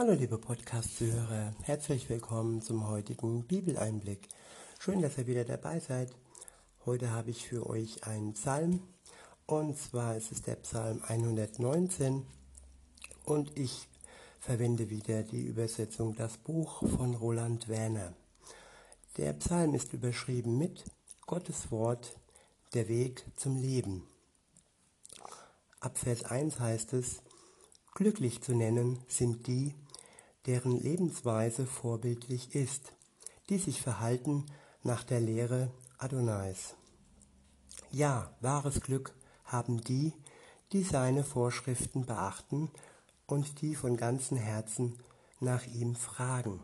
Hallo liebe Podcast-Zuhörer, herzlich willkommen zum heutigen Bibeleinblick. Schön, dass ihr wieder dabei seid. Heute habe ich für euch einen Psalm und zwar ist es der Psalm 119 und ich verwende wieder die Übersetzung Das Buch von Roland Werner. Der Psalm ist überschrieben mit Gottes Wort, der Weg zum Leben. Ab Vers 1 heißt es, Glücklich zu nennen sind die, deren Lebensweise vorbildlich ist, die sich verhalten nach der Lehre Adonais. Ja, wahres Glück haben die, die seine Vorschriften beachten und die von ganzem Herzen nach ihm fragen,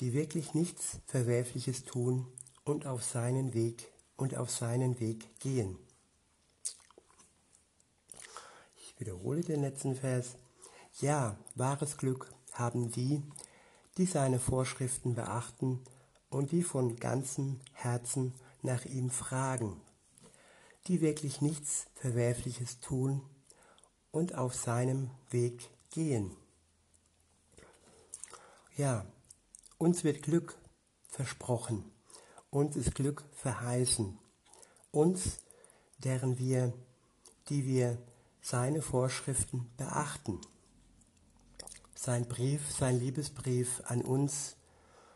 die wirklich nichts Verwerfliches tun und auf seinen Weg und auf seinen Weg gehen. Ich wiederhole den letzten Vers. Ja, wahres Glück haben die, die seine Vorschriften beachten und die von ganzem Herzen nach ihm fragen, die wirklich nichts Verwerfliches tun und auf seinem Weg gehen. Ja, uns wird Glück versprochen, uns ist Glück verheißen, uns, deren wir, die wir seine Vorschriften beachten. Sein Brief, sein Liebesbrief an uns,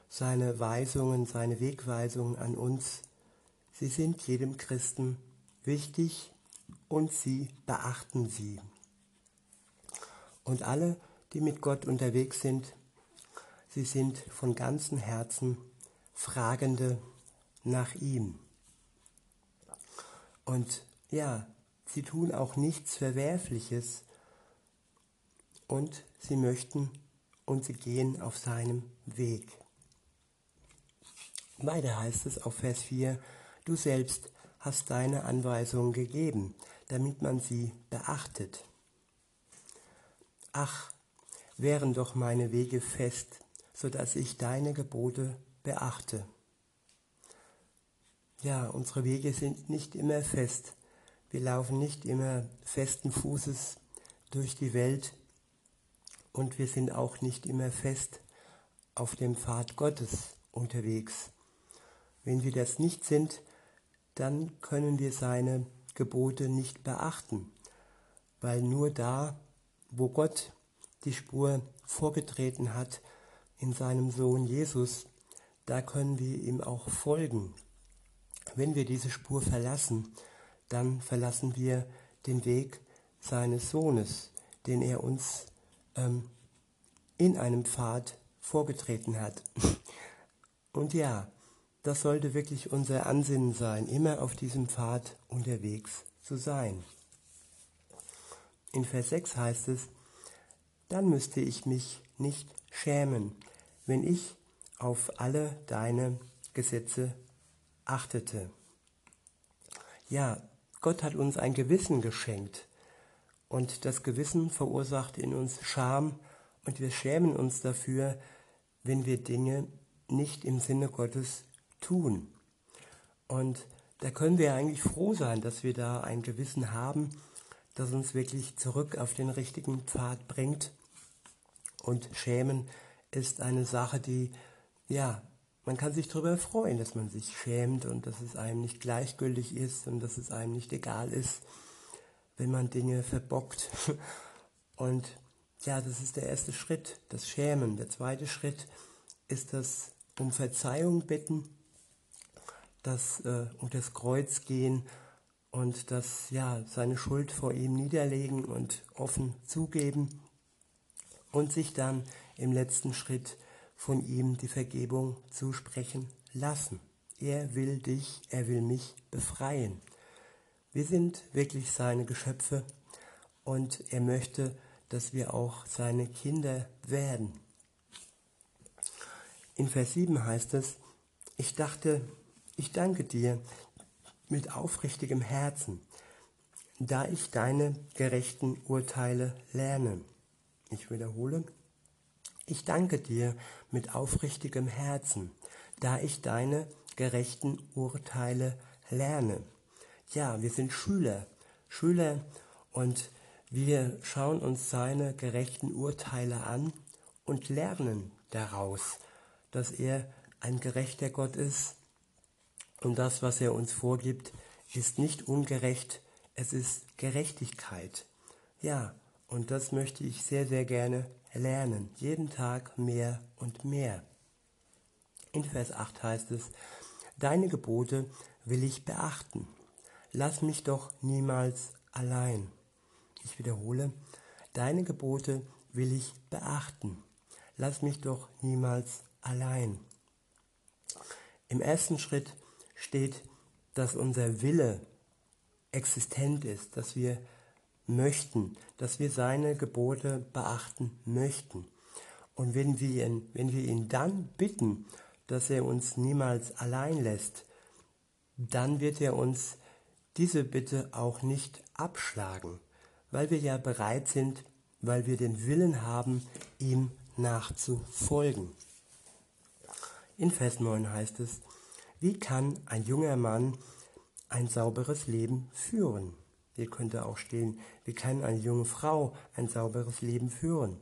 seine Weisungen, seine Wegweisungen an uns, sie sind jedem Christen wichtig und sie beachten sie. Und alle, die mit Gott unterwegs sind, sie sind von ganzem Herzen Fragende nach ihm. Und ja, Sie tun auch nichts Verwerfliches und sie möchten und sie gehen auf seinem Weg. Weiter heißt es auf Vers 4, du selbst hast deine Anweisungen gegeben, damit man sie beachtet. Ach, wären doch meine Wege fest, so dass ich deine Gebote beachte. Ja, unsere Wege sind nicht immer fest, wir laufen nicht immer festen Fußes durch die Welt und wir sind auch nicht immer fest auf dem Pfad Gottes unterwegs. Wenn wir das nicht sind, dann können wir seine Gebote nicht beachten, weil nur da, wo Gott die Spur vorgetreten hat in seinem Sohn Jesus, da können wir ihm auch folgen. Wenn wir diese Spur verlassen, dann verlassen wir den Weg seines Sohnes, den er uns ähm, in einem Pfad vorgetreten hat. Und ja, das sollte wirklich unser Ansinnen sein, immer auf diesem Pfad unterwegs zu sein. In Vers 6 heißt es, dann müsste ich mich nicht schämen, wenn ich auf alle deine Gesetze achtete. Ja, Gott hat uns ein Gewissen geschenkt und das Gewissen verursacht in uns Scham und wir schämen uns dafür, wenn wir Dinge nicht im Sinne Gottes tun. Und da können wir eigentlich froh sein, dass wir da ein Gewissen haben, das uns wirklich zurück auf den richtigen Pfad bringt. Und Schämen ist eine Sache, die ja man kann sich darüber freuen, dass man sich schämt und dass es einem nicht gleichgültig ist und dass es einem nicht egal ist, wenn man Dinge verbockt. Und ja, das ist der erste Schritt, das Schämen. Der zweite Schritt ist das um Verzeihung bitten, das äh, um das Kreuz gehen und das ja seine Schuld vor ihm niederlegen und offen zugeben und sich dann im letzten Schritt von ihm die Vergebung zusprechen lassen. Er will dich, er will mich befreien. Wir sind wirklich seine Geschöpfe und er möchte, dass wir auch seine Kinder werden. In Vers 7 heißt es, ich dachte, ich danke dir mit aufrichtigem Herzen, da ich deine gerechten Urteile lerne. Ich wiederhole, ich danke dir mit aufrichtigem Herzen, da ich deine gerechten Urteile lerne. Ja, wir sind Schüler, Schüler und Wir schauen uns seine gerechten Urteile an und lernen daraus, dass er ein gerechter Gott ist und das, was er uns vorgibt, ist nicht ungerecht, es ist Gerechtigkeit. Ja, und das möchte ich sehr, sehr gerne lernen, jeden Tag mehr und mehr. In Vers 8 heißt es, Deine Gebote will ich beachten. Lass mich doch niemals allein. Ich wiederhole, Deine Gebote will ich beachten. Lass mich doch niemals allein. Im ersten Schritt steht, dass unser Wille existent ist, dass wir möchten, dass wir seine Gebote beachten möchten. Und wenn wir ihn, wenn wir ihn dann bitten, dass er uns niemals allein lässt, dann wird er uns diese Bitte auch nicht abschlagen, weil wir ja bereit sind, weil wir den Willen haben, ihm nachzufolgen. In Vers 9 heißt es, wie kann ein junger Mann ein sauberes Leben führen? Hier könnte auch stehen, wie kann eine junge Frau ein sauberes Leben führen?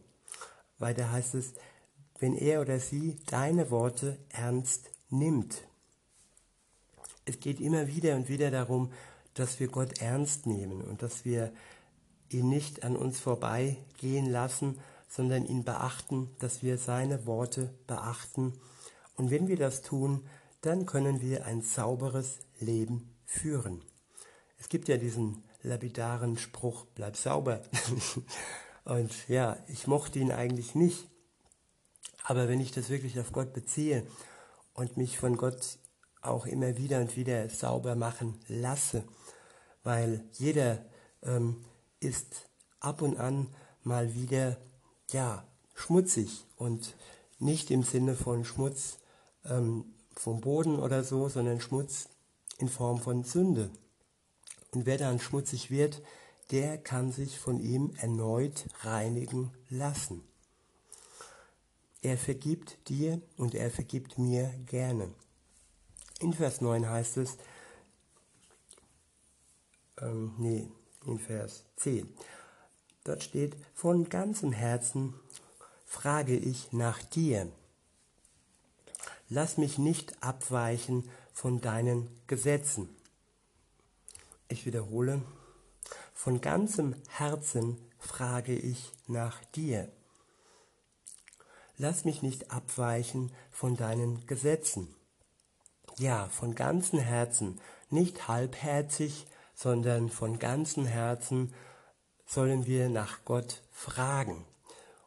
Weiter heißt es, wenn er oder sie deine Worte ernst nimmt. Es geht immer wieder und wieder darum, dass wir Gott ernst nehmen und dass wir ihn nicht an uns vorbeigehen lassen, sondern ihn beachten, dass wir seine Worte beachten. Und wenn wir das tun, dann können wir ein sauberes Leben führen. Es gibt ja diesen lapidaren Spruch, bleib sauber. und ja, ich mochte ihn eigentlich nicht. Aber wenn ich das wirklich auf Gott beziehe und mich von Gott auch immer wieder und wieder sauber machen lasse, weil jeder ähm, ist ab und an mal wieder ja schmutzig und nicht im Sinne von Schmutz ähm, vom Boden oder so, sondern Schmutz in Form von Sünde. Und wer dann schmutzig wird, der kann sich von ihm erneut reinigen lassen. Er vergibt dir und er vergibt mir gerne. In Vers 9 heißt es, ähm, nee, in Vers 10, dort steht, von ganzem Herzen frage ich nach dir lass mich nicht abweichen von deinen Gesetzen. Ich wiederhole, von ganzem Herzen frage ich nach dir. Lass mich nicht abweichen von deinen Gesetzen. Ja, von ganzem Herzen, nicht halbherzig, sondern von ganzem Herzen sollen wir nach Gott fragen.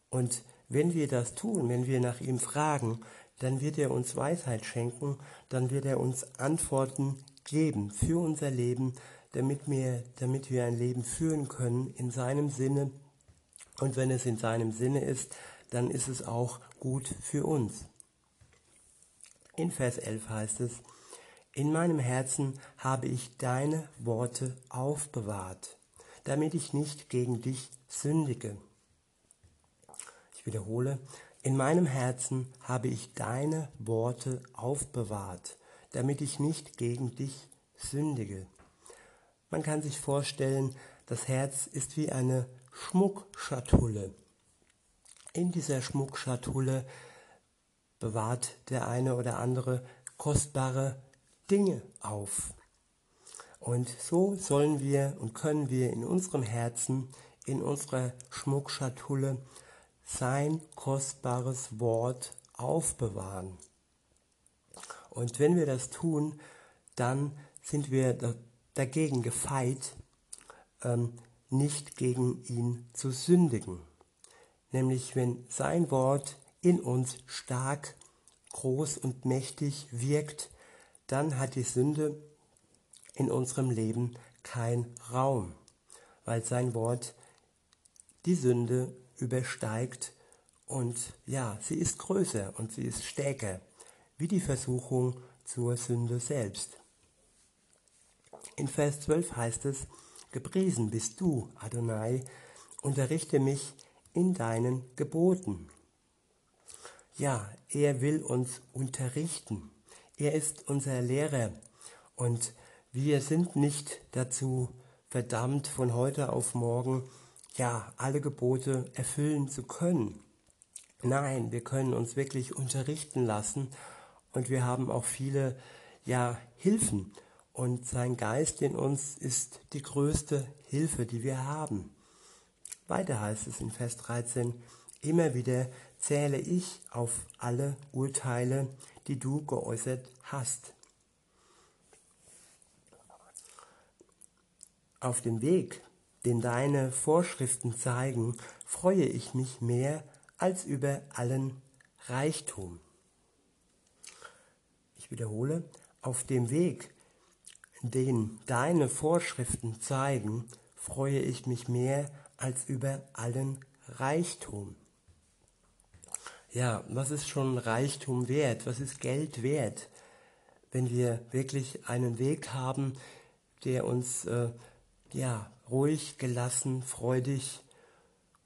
Und wenn wir das tun, wenn wir nach ihm fragen, dann wird er uns Weisheit schenken, dann wird er uns Antworten geben für unser Leben, damit wir, damit wir ein Leben führen können in seinem Sinne. Und wenn es in seinem Sinne ist, dann ist es auch gut für uns. In Vers 11 heißt es, in meinem Herzen habe ich deine Worte aufbewahrt, damit ich nicht gegen dich sündige. Ich wiederhole, in meinem Herzen habe ich deine Worte aufbewahrt, damit ich nicht gegen dich sündige. Man kann sich vorstellen, das Herz ist wie eine Schmuckschatulle. In dieser Schmuckschatulle bewahrt der eine oder andere kostbare Dinge auf. Und so sollen wir und können wir in unserem Herzen, in unserer Schmuckschatulle sein kostbares Wort aufbewahren. Und wenn wir das tun, dann sind wir dagegen gefeit, ähm, nicht gegen ihn zu sündigen. Nämlich wenn sein Wort in uns stark, groß und mächtig wirkt, dann hat die Sünde in unserem Leben keinen Raum, weil sein Wort die Sünde übersteigt und ja, sie ist größer und sie ist stärker, wie die Versuchung zur Sünde selbst. In Vers 12 heißt es, Gepriesen bist du, Adonai, unterrichte mich in deinen Geboten. Ja, er will uns unterrichten. Er ist unser Lehrer und wir sind nicht dazu verdammt, von heute auf morgen ja, alle Gebote erfüllen zu können. Nein, wir können uns wirklich unterrichten lassen und wir haben auch viele ja, Hilfen. Und sein Geist in uns ist die größte Hilfe, die wir haben. Weiter heißt es in Vers 13, immer wieder zähle ich auf alle Urteile, die du geäußert hast. Auf dem Weg, den deine Vorschriften zeigen, freue ich mich mehr als über allen Reichtum. Ich wiederhole, auf dem Weg, den deine Vorschriften zeigen, freue ich mich mehr als über allen Reichtum. Ja, was ist schon Reichtum wert? Was ist Geld wert, wenn wir wirklich einen Weg haben, der uns äh, ja ruhig, gelassen, freudig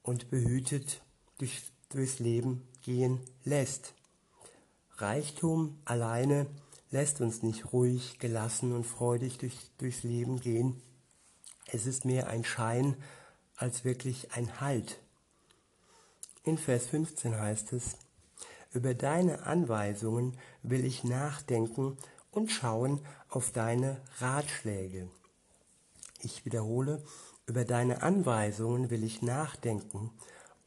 und behütet durch, durchs Leben gehen lässt? Reichtum alleine lässt uns nicht ruhig, gelassen und freudig durch, durchs Leben gehen. Es ist mehr ein Schein als wirklich ein Halt. In Vers 15 heißt es, über deine Anweisungen will ich nachdenken und schauen auf deine Ratschläge. Ich wiederhole, über deine Anweisungen will ich nachdenken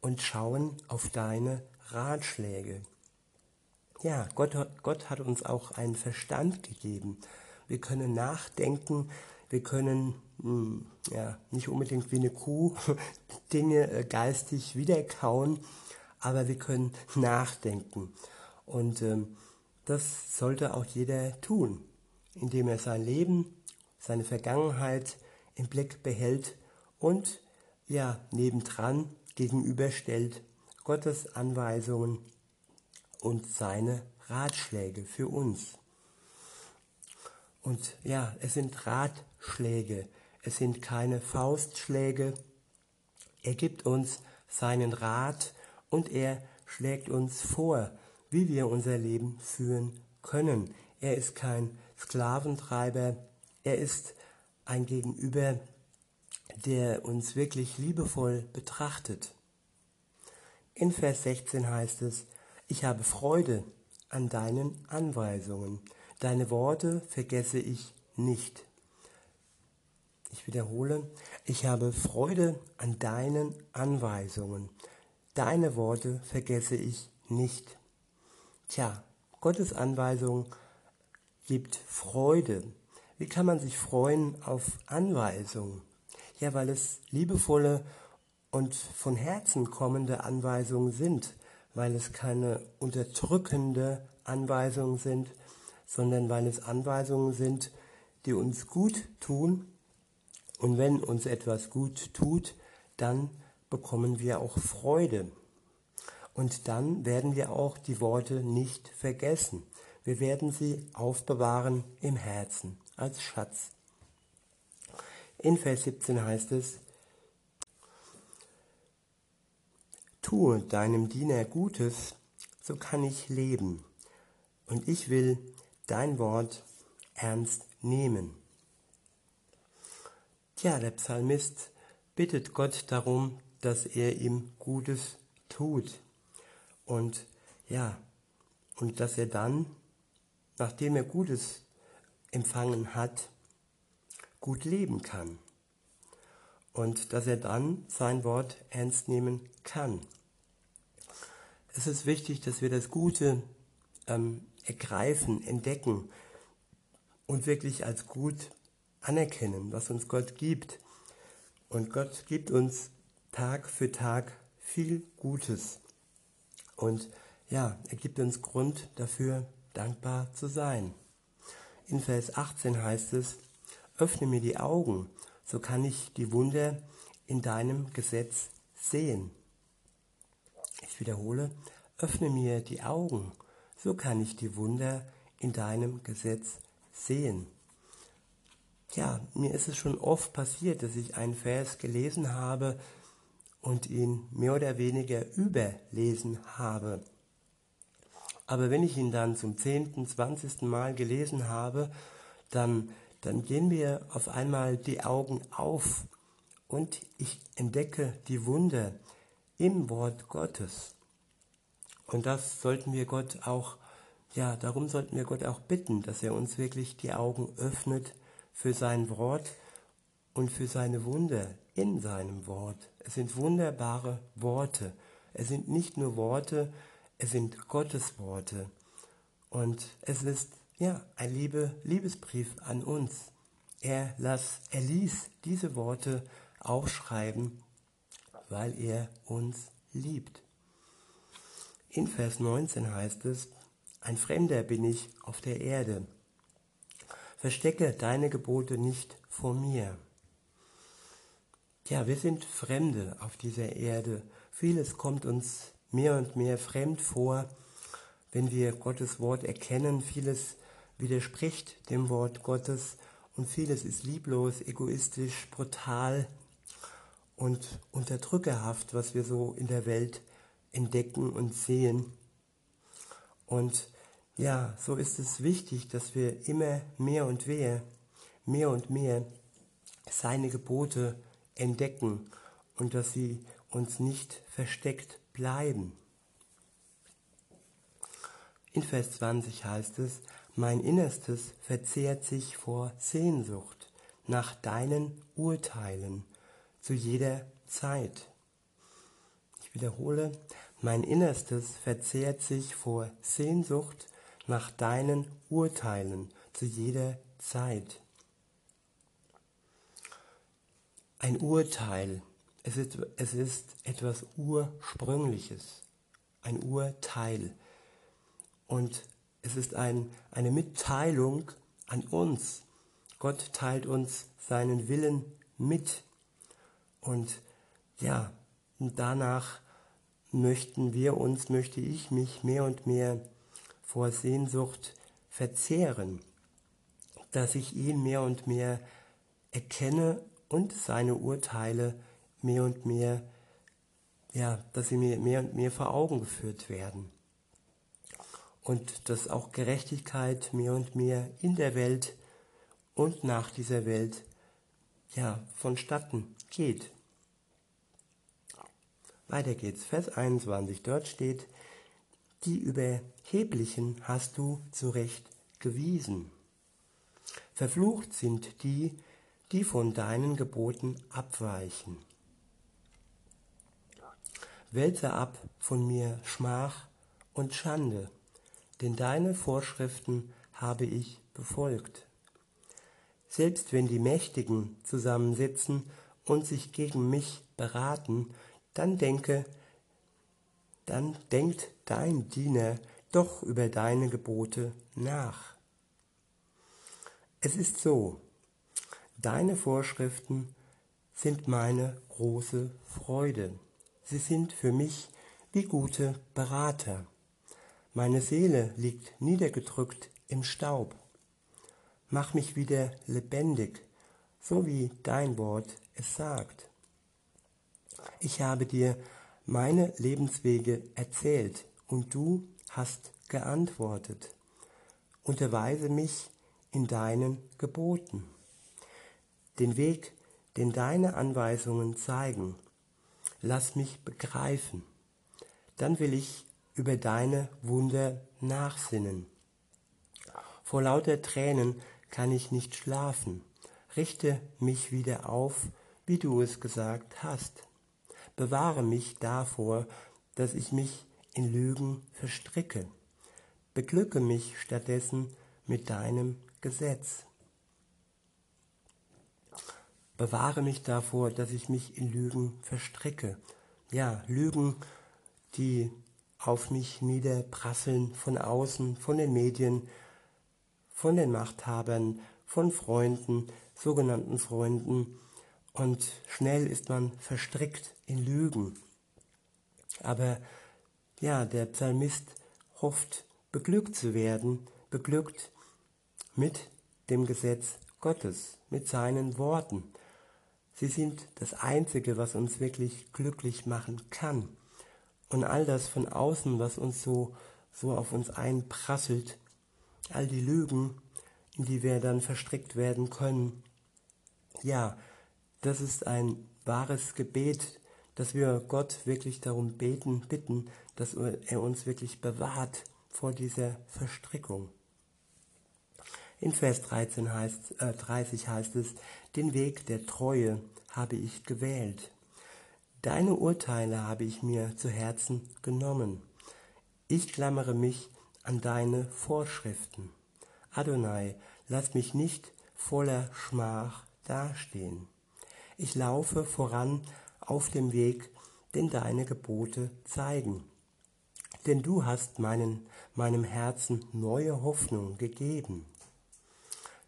und schauen auf deine Ratschläge. Ja, Gott, Gott hat uns auch einen Verstand gegeben. Wir können nachdenken, wir können mh, hm, ja, nicht unbedingt wie eine Kuh Dinge äh, geistig wiederkauen, aber wir können nachdenken. Und ähm, das sollte auch jeder tun, indem er sein Leben, seine Vergangenheit im Blick behält und ja, nebendran gegenüberstellt Gottes Anweisungen und seine Ratschläge für uns. Und ja, es sind Ratschläge, es sind keine Faustschläge. Er gibt uns seinen Rat und er schlägt uns vor, wie wir unser Leben führen können. Er ist kein Sklaventreiber, er ist ein Gegenüber, der uns wirklich liebevoll betrachtet. In Vers 16 heißt es, ich habe Freude an deinen Anweisungen. Deine Worte vergesse ich nicht. Ich wiederhole, ich habe Freude an deinen Anweisungen. Deine Worte vergesse ich nicht. Tja, Gottes Anweisung gibt Freude. Wie kann man sich freuen auf Anweisungen? Ja, weil es liebevolle und von Herzen kommende Anweisungen sind weil es keine unterdrückende Anweisungen sind, sondern weil es Anweisungen sind, die uns gut tun. Und wenn uns etwas gut tut, dann bekommen wir auch Freude. Und dann werden wir auch die Worte nicht vergessen. Wir werden sie aufbewahren im Herzen als Schatz. In Vers 17 heißt es, Tue deinem Diener Gutes, so kann ich leben. Und ich will dein Wort ernst nehmen. Tja, der Psalmist bittet Gott darum, dass er ihm Gutes tut. Und ja, und dass er dann, nachdem er Gutes empfangen hat, gut leben kann. Und dass er dann sein Wort ernst nehmen kann es ist wichtig, dass wir das Gute ähm, ergreifen, entdecken und wirklich als gut anerkennen, was uns Gott gibt. Und Gott gibt uns Tag für Tag viel Gutes. Und ja, er gibt uns Grund dafür, dankbar zu sein. In Vers 18 heißt es, öffne mir die Augen, so kann ich die Wunder in deinem Gesetz sehen. Ich wiederhole, öffne mir die Augen, so kann ich die Wunder in deinem Gesetz sehen. Ja, mir ist es schon oft passiert, dass ich einen Vers gelesen habe und ihn mehr oder weniger überlesen habe. Aber wenn ich ihn dann zum zehnten, zwanzigsten Mal gelesen habe, dann, dann gehen mir auf einmal die Augen auf und ich entdecke die Wunder im Wort Gottes. Und das sollten wir Gott auch, ja, darum sollten wir Gott auch bitten, dass er uns wirklich die Augen öffnet für sein Wort und für seine Wunder in seinem Wort. Es sind wunderbare Worte. Es sind nicht nur Worte, es sind Gottes Worte. Und es ist ja ein Liebe, Liebesbrief an uns. Er, las, er ließ diese Worte aufschreiben, weil er uns liebt. In Vers 19 heißt es, ein Fremder bin ich auf der Erde. Verstecke deine Gebote nicht vor mir. Ja, wir sind Fremde auf dieser Erde. Vieles kommt uns mehr und mehr fremd vor, wenn wir Gottes Wort erkennen. Vieles widerspricht dem Wort Gottes und vieles ist lieblos, egoistisch, brutal und unterdrückerhaft, was wir so in der Welt entdecken und sehen. Und ja, so ist es wichtig, dass wir immer mehr und mehr, mehr und mehr seine Gebote entdecken und dass sie uns nicht versteckt bleiben. In Vers 20 heißt es, mein Innerstes verzehrt sich vor Sehnsucht nach deinen Urteilen zu jeder Zeit. Ich wiederhole, mein Innerstes verzehrt sich vor Sehnsucht nach deinen Urteilen zu jeder Zeit. Ein Urteil, es ist, es ist etwas Ursprüngliches, ein Urteil. Und es ist ein, eine Mitteilung an uns. Gott teilt uns seinen Willen mit. Und ja, danach möchten wir uns, möchte ich mich mehr und mehr vor Sehnsucht verzehren, dass ich ihn mehr und mehr erkenne und seine Urteile mehr und mehr, ja, dass sie mir mehr und mehr vor Augen geführt werden. Und dass auch Gerechtigkeit mehr und mehr in der Welt und nach dieser Welt ja vonstatten geht. Weiter geht's, Vers 21, dort steht, die Überheblichen hast du zurecht gewiesen. Verflucht sind die, die von deinen Geboten abweichen. Wälze ab von mir Schmach und Schande denn deine Vorschriften habe ich befolgt. Selbst wenn die Mächtigen zusammensitzen und sich gegen mich beraten, dann denke, dann denkt dein Diener doch über deine Gebote nach. Es ist so, deine Vorschriften sind meine große Freude. Sie sind für mich wie gute Berater. Meine Seele liegt niedergedrückt im Staub. Mach mich wieder lebendig, so wie dein Wort es sagt. Ich habe dir meine Lebenswege erzählt und du hast geantwortet. Unterweise mich in deinen Geboten. Den Weg, den deine Anweisungen zeigen, lass mich begreifen. Dann will ich über deine Wunder nachsinnen. Vor lauter Tränen kann ich nicht schlafen. Richte mich wieder auf, wie du es gesagt hast. Bewahre mich davor, dass ich mich in Lügen verstricke. Beglücke mich stattdessen mit deinem Gesetz. Bewahre mich davor, dass ich mich in Lügen verstricke. Ja, Lügen, die auf mich niederprasseln von außen, von den Medien, von den Machthabern, von Freunden, sogenannten Freunden. Und schnell ist man verstrickt in Lügen. Aber ja, der Psalmist hofft, beglückt zu werden, beglückt mit dem Gesetz Gottes, mit seinen Worten. Sie sind das Einzige, was uns wirklich glücklich machen kann. Und all das von außen, was uns so, so auf uns einprasselt, all die Lügen, in die wir dann verstrickt werden können, ja, das ist ein, wahres Gebet, dass wir Gott wirklich darum beten, bitten, dass er uns wirklich bewahrt vor dieser Verstrickung. In Vers 13 heißt, äh, 30 heißt es, den Weg der Treue habe ich gewählt. Deine Urteile habe ich mir zu Herzen genommen. Ich klammere mich an deine Vorschriften. Adonai, lass mich nicht voller Schmach dastehen. Ich laufe voran auf dem Weg, den deine Gebote zeigen. Denn du hast meinen, meinem Herzen neue Hoffnung gegeben.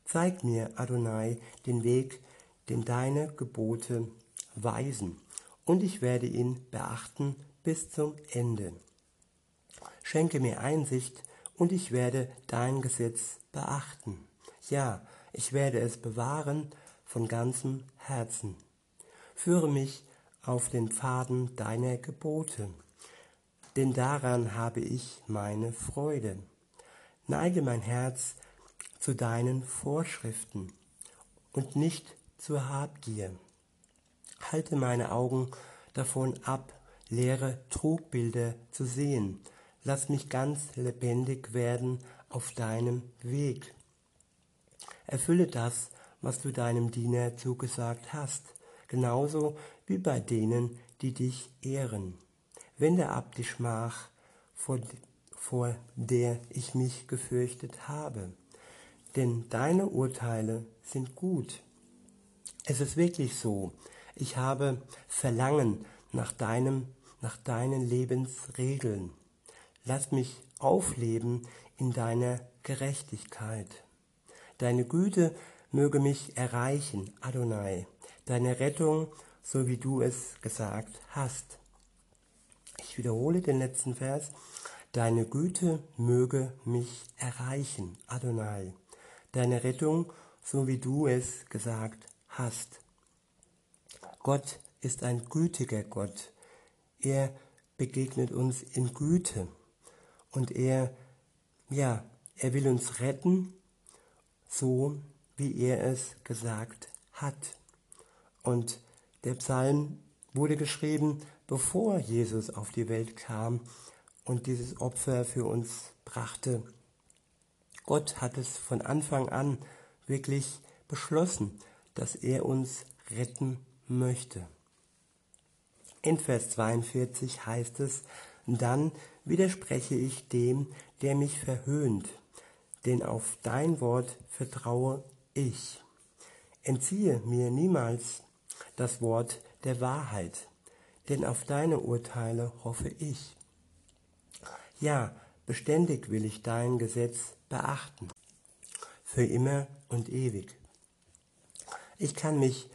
Zeig mir, Adonai, den Weg, den deine Gebote weisen, und ich werde ihn beachten bis zum Ende. Schenke mir Einsicht, und ich werde dein Gesetz beachten. Ja, ich werde es bewahren von ganzem Herzen. Führe mich auf den Pfaden deiner Gebote, denn daran habe ich meine Freude. Neige mein Herz zu deinen Vorschriften und nicht zur Habgier. Halte meine Augen davon ab, leere Trugbilder zu sehen. Lass mich ganz lebendig werden auf deinem Weg. Erfülle das, was du deinem Diener zugesagt hast, genauso wie bei denen, die dich ehren. Wende ab die Schmach, vor, vor der ich mich gefürchtet habe, denn deine Urteile sind gut. Es ist wirklich so, ich habe Verlangen nach deinem, nach deinen Lebensregeln. Lass mich aufleben in deiner Gerechtigkeit. Deine Güte möge mich erreichen, Adonai, deine Rettung, so wie du es gesagt hast. Ich wiederhole den letzten Vers. Deine Güte möge mich erreichen, Adonai, deine Rettung, so wie du es gesagt hast. Gott ist ein gütiger Gott. Er begegnet uns in Güte und er, ja, er will uns retten, so wie er es gesagt hat. Und der Psalm wurde geschrieben, bevor Jesus auf die Welt kam und dieses Opfer für uns brachte. Gott hat es von Anfang an wirklich beschlossen, dass er uns retten möchte. In Vers 42 heißt es, dann widerspreche ich dem, der mich verhöhnt, denn auf dein Wort vertraue ich. Entziehe mir niemals das Wort der Wahrheit, denn auf deine Urteile hoffe ich. Ja, beständig will ich dein Gesetz beachten, für immer und ewig. Ich kann mich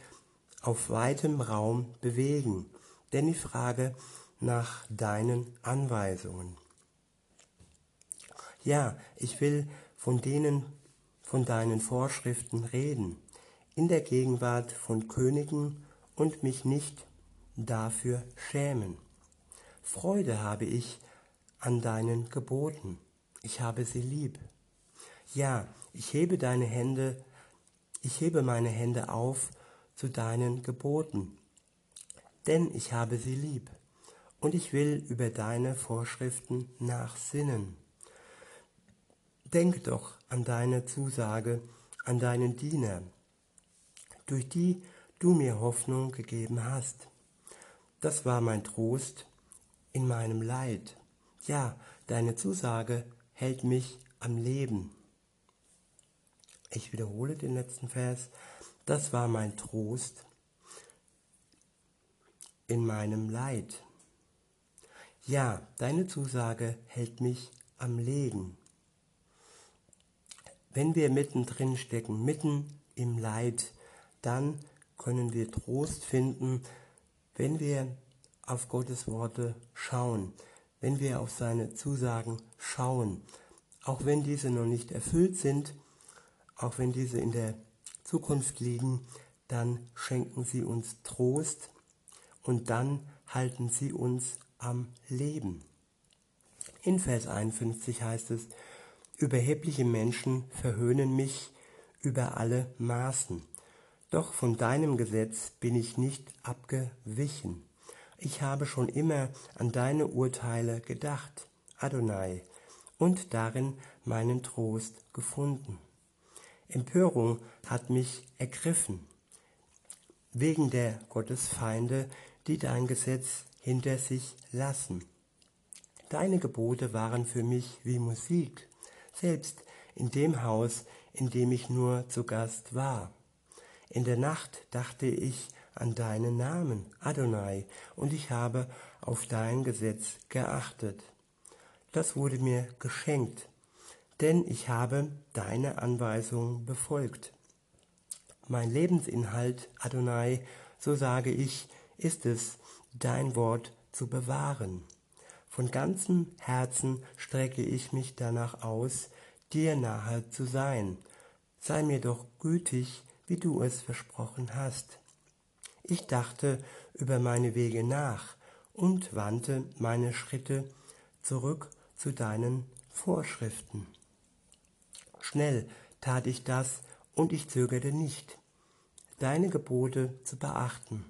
auf weitem Raum bewegen, denn ich frage nach deinen Anweisungen. Ja, ich will von denen, von deinen Vorschriften reden, in der Gegenwart von Königen und mich nicht dafür schämen. Freude habe ich an deinen Geboten. Ich habe sie lieb. Ja, ich hebe deine Hände ich hebe meine Hände auf zu deinen Geboten, denn ich habe sie lieb, und ich will über deine Vorschriften nachsinnen. Denk doch an deine Zusage, an deinen Diener, durch die du mir Hoffnung gegeben hast. Das war mein Trost in meinem Leid. Ja, deine Zusage hält mich am Leben. Ich wiederhole den letzten Vers. Das war mein Trost in meinem Leid. Ja, deine Zusage hält mich am Leben. Wenn wir mittendrin stecken, mitten im Leid, dann können wir Trost finden, wenn wir auf Gottes Worte schauen, wenn wir auf seine Zusagen schauen, auch wenn diese noch nicht erfüllt sind, auch wenn diese in der Zukunft liegen, dann schenken sie uns Trost und dann halten sie uns am Leben. In Vers 51 heißt es, überhebliche Menschen verhöhnen mich über alle Maßen, Doch von deinem Gesetz bin ich nicht abgewichen. Ich habe schon immer an deine Urteile gedacht, Adonai, und darin meinen Trost gefunden. Empörung hat mich ergriffen, wegen der Gottesfeinde, die dein Gesetz hinter sich lassen. Deine Gebote waren für mich wie Musik, selbst in dem Haus, in dem ich nur zu Gast war. In der Nacht dachte ich an deinen Namen, Adonai, und ich habe auf dein Gesetz geachtet. Das wurde mir geschenkt, denn ich habe deine Anweisungen befolgt. Mein Lebensinhalt, Adonai, so sage ich, ist es, dein Wort zu bewahren. Von ganzem Herzen strecke ich mich danach aus, dir nahe zu sein. Sei mir doch gütig, wie du es versprochen hast. Ich dachte über meine Wege nach und wandte meine Schritte zurück zu deinen Vorschriften. Schnell tat ich das und ich zögerte nicht, deine Gebote zu beachten.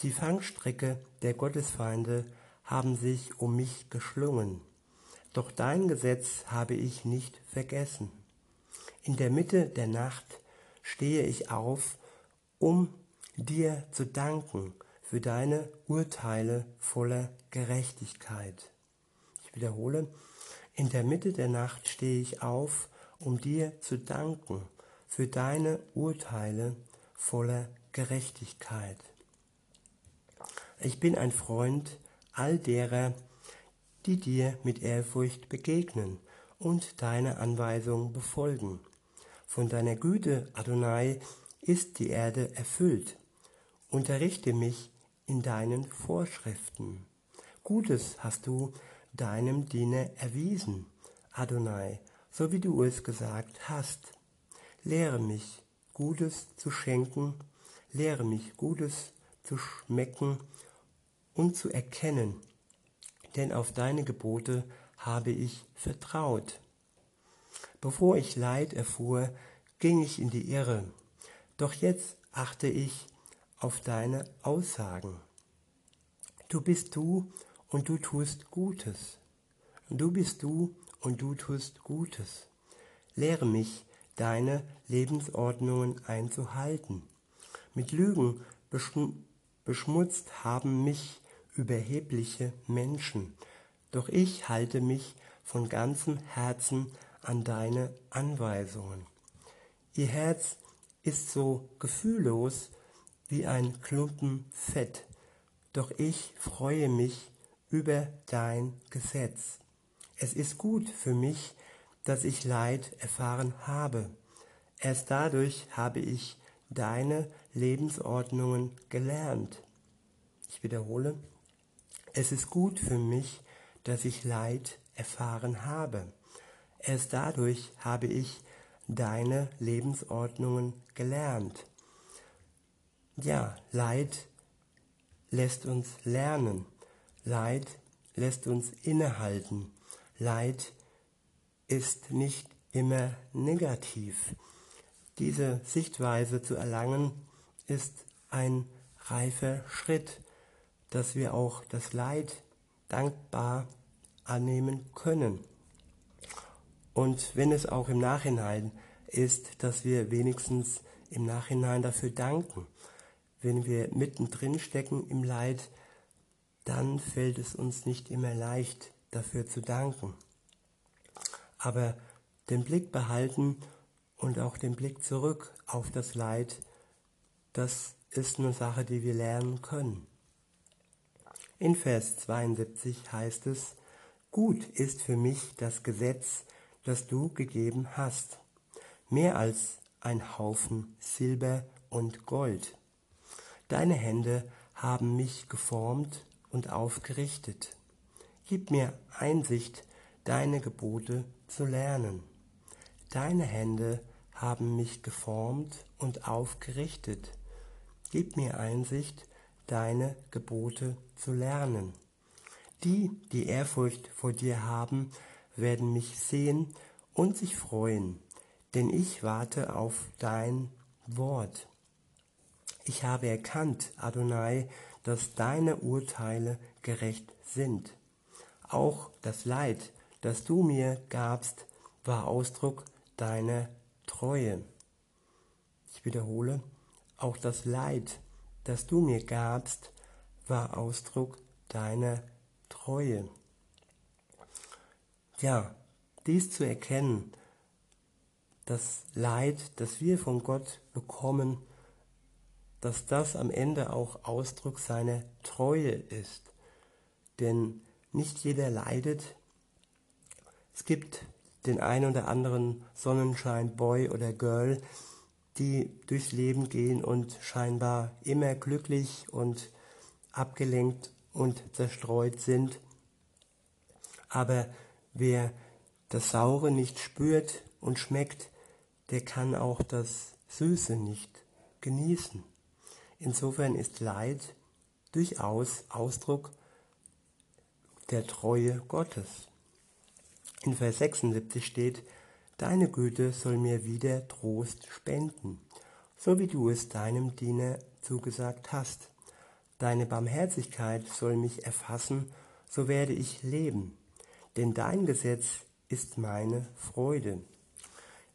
Die Fangstrecke der Gottesfeinde haben sich um mich geschlungen, doch dein Gesetz habe ich nicht vergessen. In der Mitte der Nacht stehe ich auf, um dir zu danken für deine Urteile voller Gerechtigkeit. Ich wiederhole, in der Mitte der Nacht stehe ich auf, um dir zu danken für deine Urteile voller Gerechtigkeit. Ich bin ein Freund all derer, die dir mit Ehrfurcht begegnen und deine Anweisungen befolgen. Von deiner Güte, Adonai, ist die Erde erfüllt. Unterrichte mich in deinen Vorschriften. Gutes hast du deinem Diener erwiesen, Adonai, so wie du es gesagt hast. Lehre mich, Gutes zu schenken, lehre mich, Gutes zu schmecken und zu erkennen, denn auf deine Gebote habe ich vertraut. Bevor ich Leid erfuhr, ging ich in die Irre, doch jetzt achte ich auf deine Aussagen. Du bist du und du tust Gutes. Du bist du und du tust Gutes. Lehre mich, deine Lebensordnungen einzuhalten. Mit Lügen beschmutzt haben mich überhebliche Menschen, doch ich halte mich von ganzem Herzen an deine Anweisungen. Ihr Herz ist so gefühllos wie ein Klumpen Fett, doch ich freue mich über dein Gesetz. Es ist gut für mich, dass ich Leid erfahren habe. Erst dadurch habe ich deine Lebensordnungen gelernt. Ich wiederhole, es ist gut für mich, dass ich Leid erfahren habe. Erst dadurch habe ich deine Lebensordnungen gelernt. Ja, Leid lässt uns lernen. Leid lässt uns innehalten. Leid ist nicht immer negativ. Diese Sichtweise zu erlangen ist ein reifer Schritt dass wir auch das Leid dankbar annehmen können. Und wenn es auch im Nachhinein ist, dass wir wenigstens im Nachhinein dafür danken. Wenn wir mittendrin stecken im Leid, dann fällt es uns nicht immer leicht, dafür zu danken. Aber den Blick behalten und auch den Blick zurück auf das Leid, das ist eine Sache, die wir lernen können. In Vers 72 heißt es, Gut ist für mich das Gesetz, das du gegeben hast, mehr als ein Haufen Silber und Gold. Deine Hände haben mich geformt und aufgerichtet. Gib mir Einsicht, deine Gebote zu lernen. Deine Hände haben mich geformt und aufgerichtet. Gib mir Einsicht, deine Gebote zu lernen. Die, die Ehrfurcht vor dir haben, werden mich sehen und sich freuen, denn ich warte auf dein Wort. Ich habe erkannt, Adonai, dass deine Urteile gerecht sind. Auch das Leid, das du mir gabst, war Ausdruck deiner Treue. Ich wiederhole, auch das Leid, das du mir gabst, war Ausdruck deiner Treue. Ja, dies zu erkennen, das Leid, das wir von Gott bekommen, dass das am Ende auch Ausdruck seiner Treue ist. Denn nicht jeder leidet. Es gibt den einen oder anderen Sonnenschein-Boy oder Girl, die durchs Leben gehen und scheinbar immer glücklich und abgelenkt und zerstreut sind. Aber wer das Saure nicht spürt und schmeckt, der kann auch das Süße nicht genießen. Insofern ist Leid durchaus Ausdruck der Treue Gottes. In Vers 76 steht, Deine Güte soll mir wieder Trost spenden, so wie du es deinem Diener zugesagt hast. Deine Barmherzigkeit soll mich erfassen, so werde ich leben, denn dein Gesetz ist meine Freude.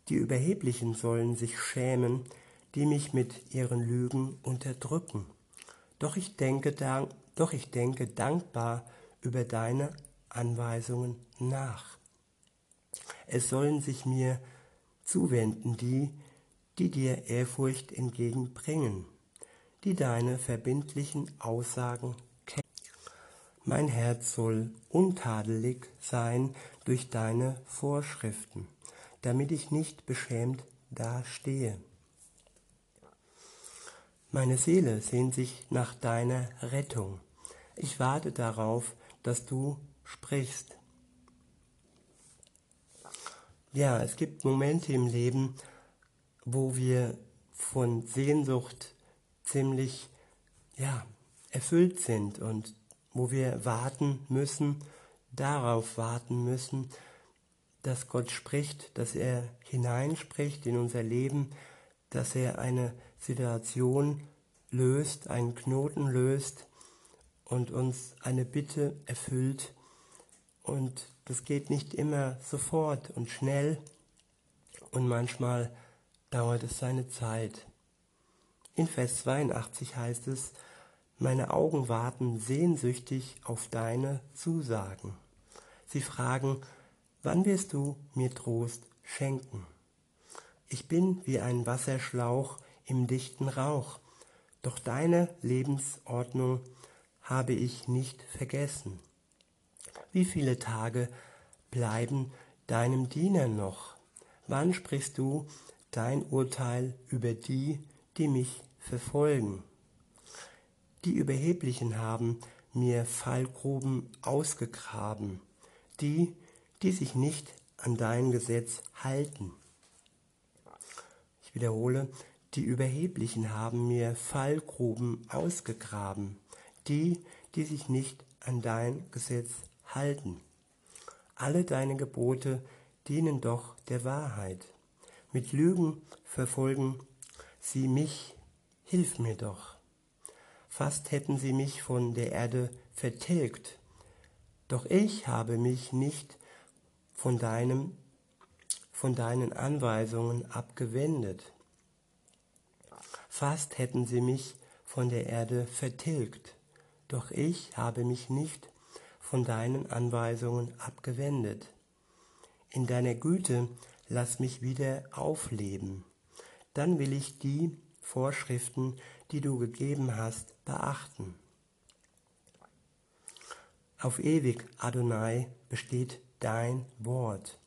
Die Überheblichen sollen sich schämen, die mich mit ihren Lügen unterdrücken. Doch ich denke, doch ich denke dankbar über deine Anweisungen nach. Es sollen sich mir zuwenden die, die dir Ehrfurcht entgegenbringen, die deine verbindlichen Aussagen kennen. Mein Herz soll untadelig sein durch deine Vorschriften, damit ich nicht beschämt dastehe. Meine Seele sehnt sich nach deiner Rettung. Ich warte darauf, dass du sprichst. Ja, es gibt Momente im Leben, wo wir von Sehnsucht ziemlich ja, erfüllt sind und wo wir warten müssen, darauf warten müssen, dass Gott spricht, dass er hineinspricht in unser Leben, dass er eine Situation löst, einen Knoten löst und uns eine Bitte erfüllt. Und das geht nicht immer sofort und schnell und manchmal dauert es seine Zeit. In Vers 82 heißt es, meine Augen warten sehnsüchtig auf deine Zusagen. Sie fragen, wann wirst du mir Trost schenken? Ich bin wie ein Wasserschlauch im dichten Rauch, doch deine Lebensordnung habe ich nicht vergessen. Wie viele Tage bleiben deinem Diener noch? Wann sprichst du dein Urteil über die, die mich verfolgen? Die Überheblichen haben mir Fallgruben ausgegraben, die, die sich nicht an dein Gesetz halten. Ich wiederhole, die Überheblichen haben mir Fallgruben ausgegraben, die, die sich nicht an dein Gesetz halten. Alle deine Gebote dienen doch der Wahrheit. Mit Lügen verfolgen sie mich, hilf mir doch. Fast hätten sie mich von der Erde vertilgt, doch ich habe mich nicht von deinem von deinen Anweisungen abgewendet. Fast hätten sie mich von der Erde vertilgt, doch ich habe mich nicht von deinen Anweisungen abgewendet. In deiner Güte lass mich wieder aufleben. Dann will ich die Vorschriften, die du gegeben hast, beachten. Auf ewig, Adonai, besteht dein Wort.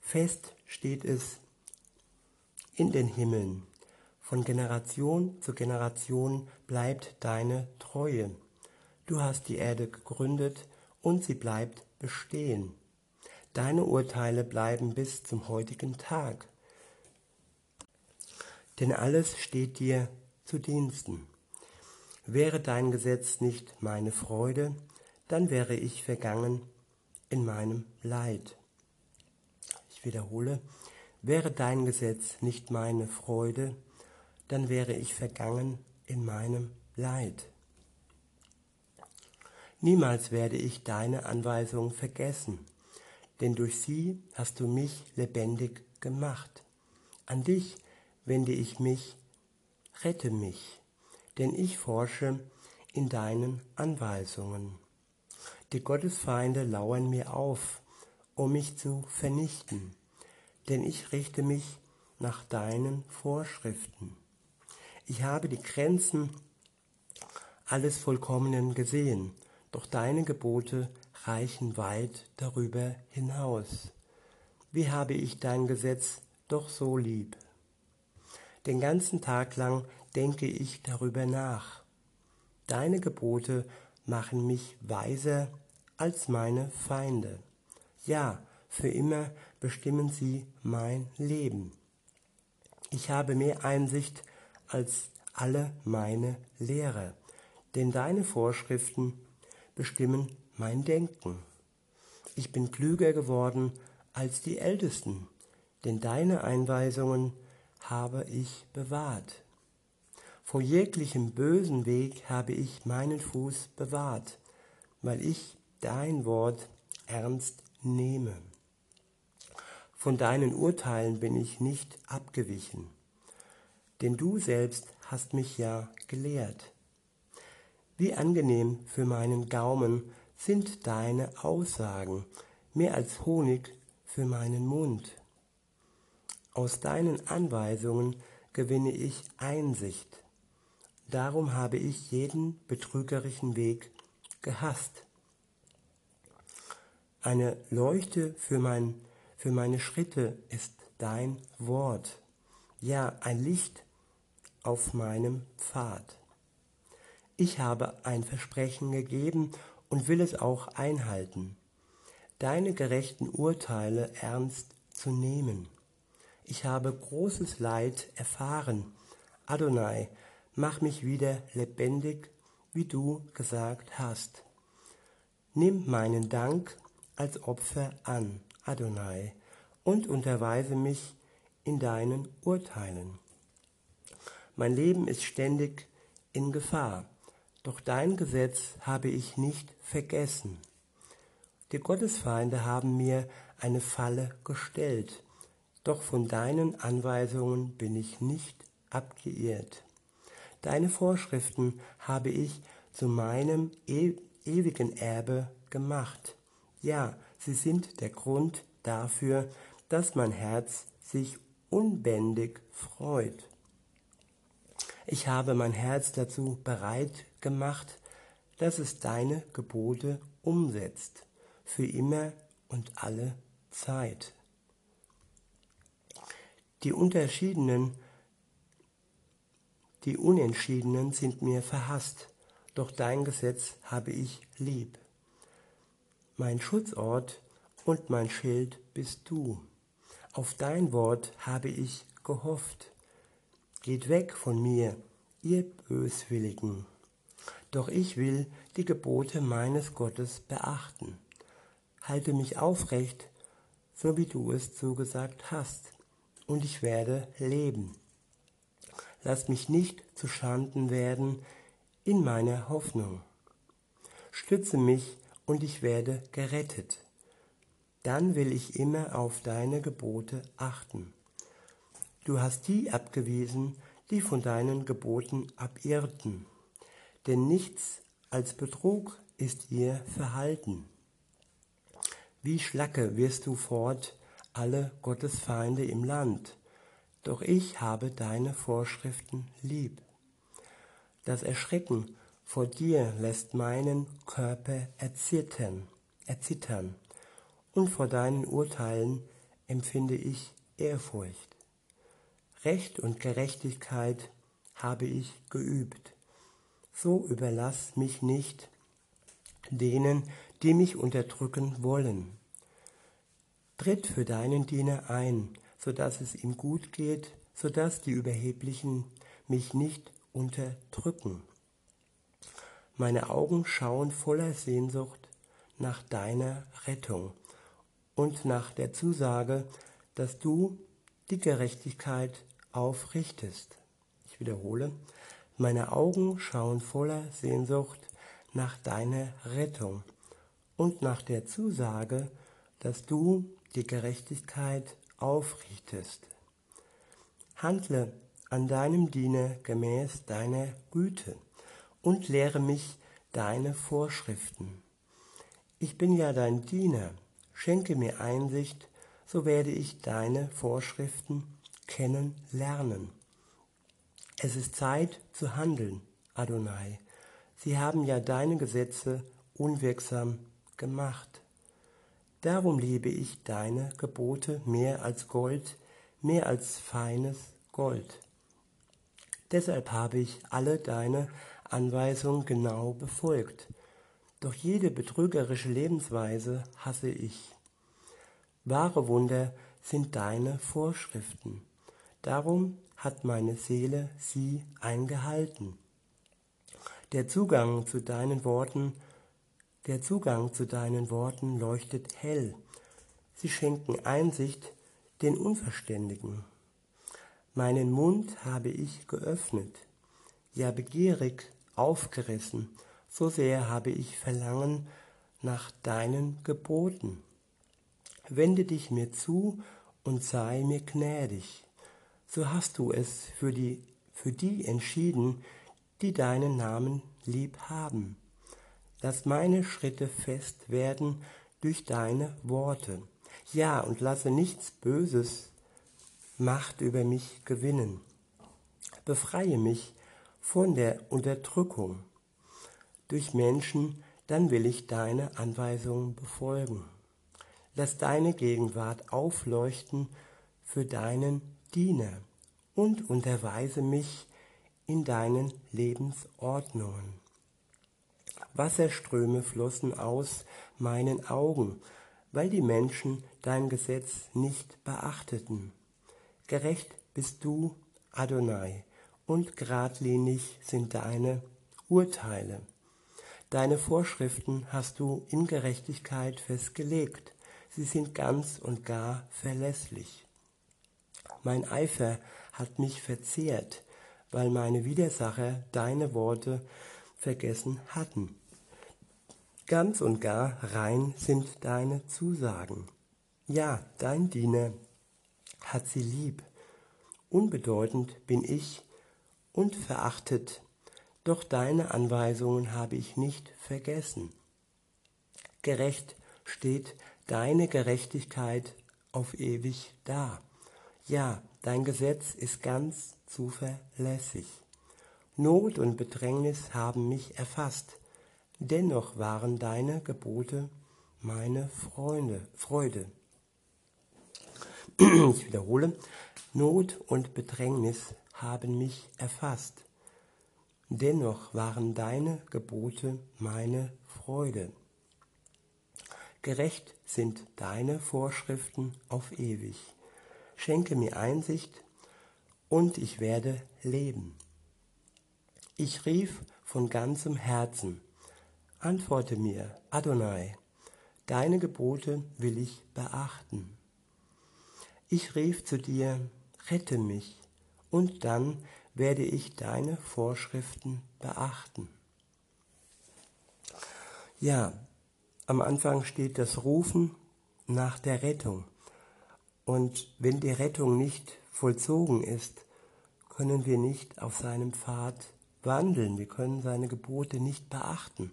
Fest steht es in den Himmeln. Von Generation zu Generation bleibt deine Treue. Du hast die Erde gegründet und sie bleibt bestehen. Deine Urteile bleiben bis zum heutigen Tag. Denn alles steht dir zu Diensten. Wäre dein Gesetz nicht meine Freude, dann wäre ich vergangen in meinem Leid. Ich wiederhole, wäre dein Gesetz nicht meine Freude, dann wäre ich vergangen in meinem Leid. Niemals werde ich deine Anweisung vergessen, denn durch sie hast du mich lebendig gemacht. An dich wende ich mich, rette mich, denn ich forsche in deinen Anweisungen. Die Gottesfeinde lauern mir auf, um mich zu vernichten, denn ich richte mich nach deinen Vorschriften. Ich habe die Grenzen alles Vollkommenen gesehen, doch deine Gebote reichen weit darüber hinaus. Wie habe ich dein Gesetz doch so lieb? Den ganzen Tag lang denke ich darüber nach. Deine Gebote machen mich weiser als meine Feinde. Ja, für immer bestimmen sie mein Leben. Ich habe mehr Einsicht als alle meine Lehrer, denn deine Vorschriften bestimmen mein Denken. Ich bin klüger geworden als die Ältesten, denn deine Einweisungen habe ich bewahrt. Vor jeglichem bösen Weg habe ich meinen Fuß bewahrt, weil ich dein Wort ernst nehme. Von deinen Urteilen bin ich nicht abgewichen, denn du selbst hast mich ja gelehrt. Wie angenehm für meinen Gaumen sind deine Aussagen, mehr als Honig für meinen Mund. Aus deinen Anweisungen gewinne ich Einsicht. Darum habe ich jeden betrügerischen Weg gehasst. Eine Leuchte für mein für meine Schritte ist dein Wort, ja ein Licht auf meinem Pfad. Ich habe ein Versprechen gegeben und will es auch einhalten, deine gerechten Urteile ernst zu nehmen. Ich habe großes Leid erfahren. Adonai, mach mich wieder lebendig, wie du gesagt hast. Nimm meinen Dank als Opfer an. Adonai, und unterweise mich in deinen Urteilen. Mein Leben ist ständig in Gefahr, doch dein Gesetz habe ich nicht vergessen. Die Gottesfeinde haben mir eine Falle gestellt, doch von deinen Anweisungen bin ich nicht abgeirrt. Deine Vorschriften habe ich zu meinem e ewigen Erbe gemacht. Ja, Sie sind der Grund dafür, dass mein Herz sich unbändig freut. Ich habe mein Herz dazu bereit gemacht, dass es deine Gebote umsetzt, für immer und alle Zeit. Die Unterschiedenen, die Unentschiedenen sind mir verhasst, doch dein Gesetz habe ich lieb. Mein Schutzort und mein Schild bist du. Auf dein Wort habe ich gehofft. Geht weg von mir, ihr Böswilligen. Doch ich will die Gebote meines Gottes beachten. Halte mich aufrecht, so wie du es zugesagt hast, und ich werde leben. Lass mich nicht zu Schanden werden in meiner Hoffnung. Stütze mich und ich werde gerettet. Dann will ich immer auf deine Gebote achten. Du hast die abgewiesen, die von deinen Geboten abirrten, denn nichts als Betrug ist ihr Verhalten. Wie Schlacke wirst du fort alle Gottesfeinde im Land, doch ich habe deine Vorschriften lieb. Das Erschrecken vor dir lässt meinen Körper erzittern, erzittern, und vor deinen Urteilen empfinde ich Ehrfurcht. Recht und Gerechtigkeit habe ich geübt. So überlass mich nicht denen, die mich unterdrücken wollen. Tritt für deinen Diener ein, so dass es ihm gut geht, so dass die Überheblichen mich nicht unterdrücken. Meine Augen schauen voller Sehnsucht nach deiner Rettung und nach der Zusage, dass du die Gerechtigkeit aufrichtest. Ich wiederhole, Meine Augen schauen voller Sehnsucht nach deiner Rettung und nach der Zusage, dass du die Gerechtigkeit aufrichtest. Handle an deinem Diener gemäß deiner Güte und lehre mich deine Vorschriften. Ich bin ja dein Diener, schenke mir Einsicht, so werde ich deine Vorschriften kennenlernen. Es ist Zeit zu handeln, Adonai. Sie haben ja deine Gesetze unwirksam gemacht. Darum liebe ich deine Gebote mehr als Gold, mehr als feines Gold. Deshalb habe ich alle deine Anweisungen genau befolgt. Doch jede betrügerische Lebensweise hasse ich. Wahre Wunder sind deine Vorschriften. Darum hat meine Seele sie eingehalten. Der Zugang zu deinen Worten, der Zugang zu deinen Worten leuchtet hell. Sie schenken Einsicht den Unverständigen. Meinen Mund habe ich geöffnet, ja begierig aufgerissen, so sehr habe ich Verlangen nach deinen Geboten. Wende dich mir zu und sei mir gnädig so hast du es für die, für die entschieden, die deinen Namen lieb haben. Lass meine Schritte fest werden durch deine Worte. Ja, und lasse nichts Böses Macht über mich gewinnen. Befreie mich von der Unterdrückung durch Menschen, dann will ich deine Anweisungen befolgen. Lass deine Gegenwart aufleuchten für deinen Diener und unterweise mich in deinen Lebensordnungen. Wasserströme flossen aus meinen Augen, weil die Menschen dein Gesetz nicht beachteten. Gerecht bist du, Adonai, und geradlinig sind deine Urteile. Deine Vorschriften hast du in Gerechtigkeit festgelegt, sie sind ganz und gar verlässlich. Mein Eifer hat mich verzehrt, weil meine Widersacher deine Worte vergessen hatten. Ganz und gar rein sind deine Zusagen. Ja, dein Diener hat sie lieb. Unbedeutend bin ich und verachtet, doch deine Anweisungen habe ich nicht vergessen. Gerecht steht deine Gerechtigkeit auf ewig da. Ja, dein Gesetz ist ganz zuverlässig. Not und Bedrängnis haben mich erfasst, dennoch waren deine Gebote meine Freunde, Freude. Ich wiederhole, Not und Bedrängnis haben mich erfasst, dennoch waren deine Gebote meine Freude. Gerecht sind deine Vorschriften auf ewig schenke mir Einsicht und ich werde leben. Ich rief von ganzem Herzen, antworte mir, Adonai, deine Gebote will ich beachten. Ich rief zu dir, rette mich, und dann werde ich deine Vorschriften beachten. Ja, am Anfang steht das Rufen nach der Rettung. Und wenn die Rettung nicht vollzogen ist, können wir nicht auf seinem Pfad wandeln, wir können seine Gebote nicht beachten.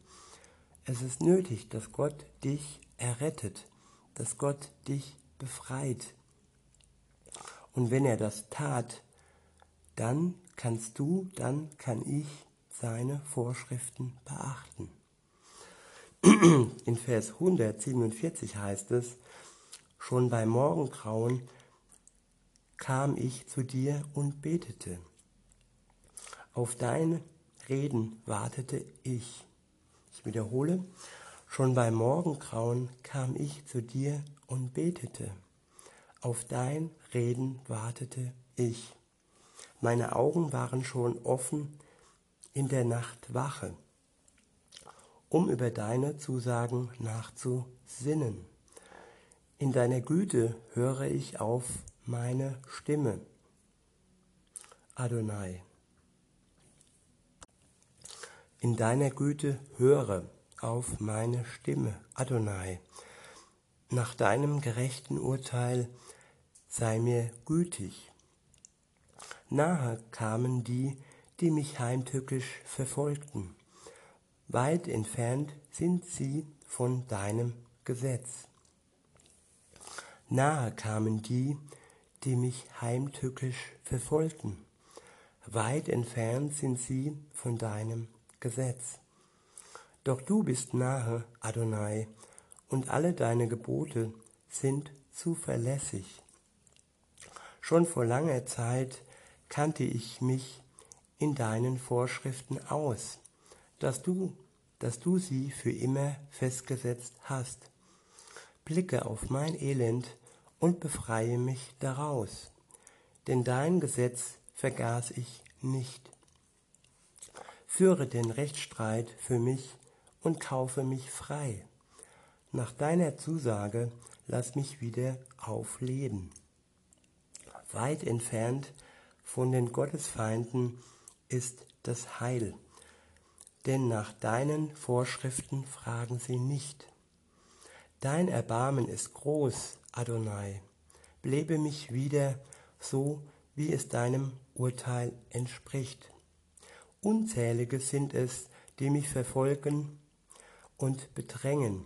Es ist nötig, dass Gott dich errettet, dass Gott dich befreit. Und wenn er das tat, dann kannst du, dann kann ich seine Vorschriften beachten. In Vers 147 heißt es, Schon beim Morgengrauen kam ich zu dir und betete. Auf dein Reden wartete ich. Ich wiederhole, schon beim Morgengrauen kam ich zu dir und betete. Auf dein Reden wartete ich. Meine Augen waren schon offen in der Nacht wache, um über deine Zusagen nachzusinnen. In deiner Güte höre ich auf meine Stimme. Adonai. in deiner Güte höre auf meine Stimme, Adonai. Nach deinem gerechten Urteil sei mir gütig. Nahe kamen die, die mich heimtückisch verfolgten. Weit entfernt sind sie von deinem Gesetz. Nahe kamen die, die mich heimtückisch verfolgten. Weit entfernt sind sie von deinem Gesetz. Doch du bist nahe, Adonai, und alle deine Gebote sind zuverlässig. Schon vor langer Zeit kannte ich mich in deinen Vorschriften aus, dass du, dass du sie für immer festgesetzt hast. Blicke auf mein Elend und befreie mich daraus, denn dein Gesetz vergaß ich nicht. Führe den Rechtsstreit für mich und kaufe mich frei. Nach deiner Zusage lass mich wieder aufleben. Weit entfernt von den Gottesfeinden ist das Heil, denn nach deinen Vorschriften fragen sie nicht. Dein Erbarmen ist groß, Adonai, belebe mich wieder so, wie es deinem Urteil entspricht. Unzählige sind es, die mich verfolgen und bedrängen,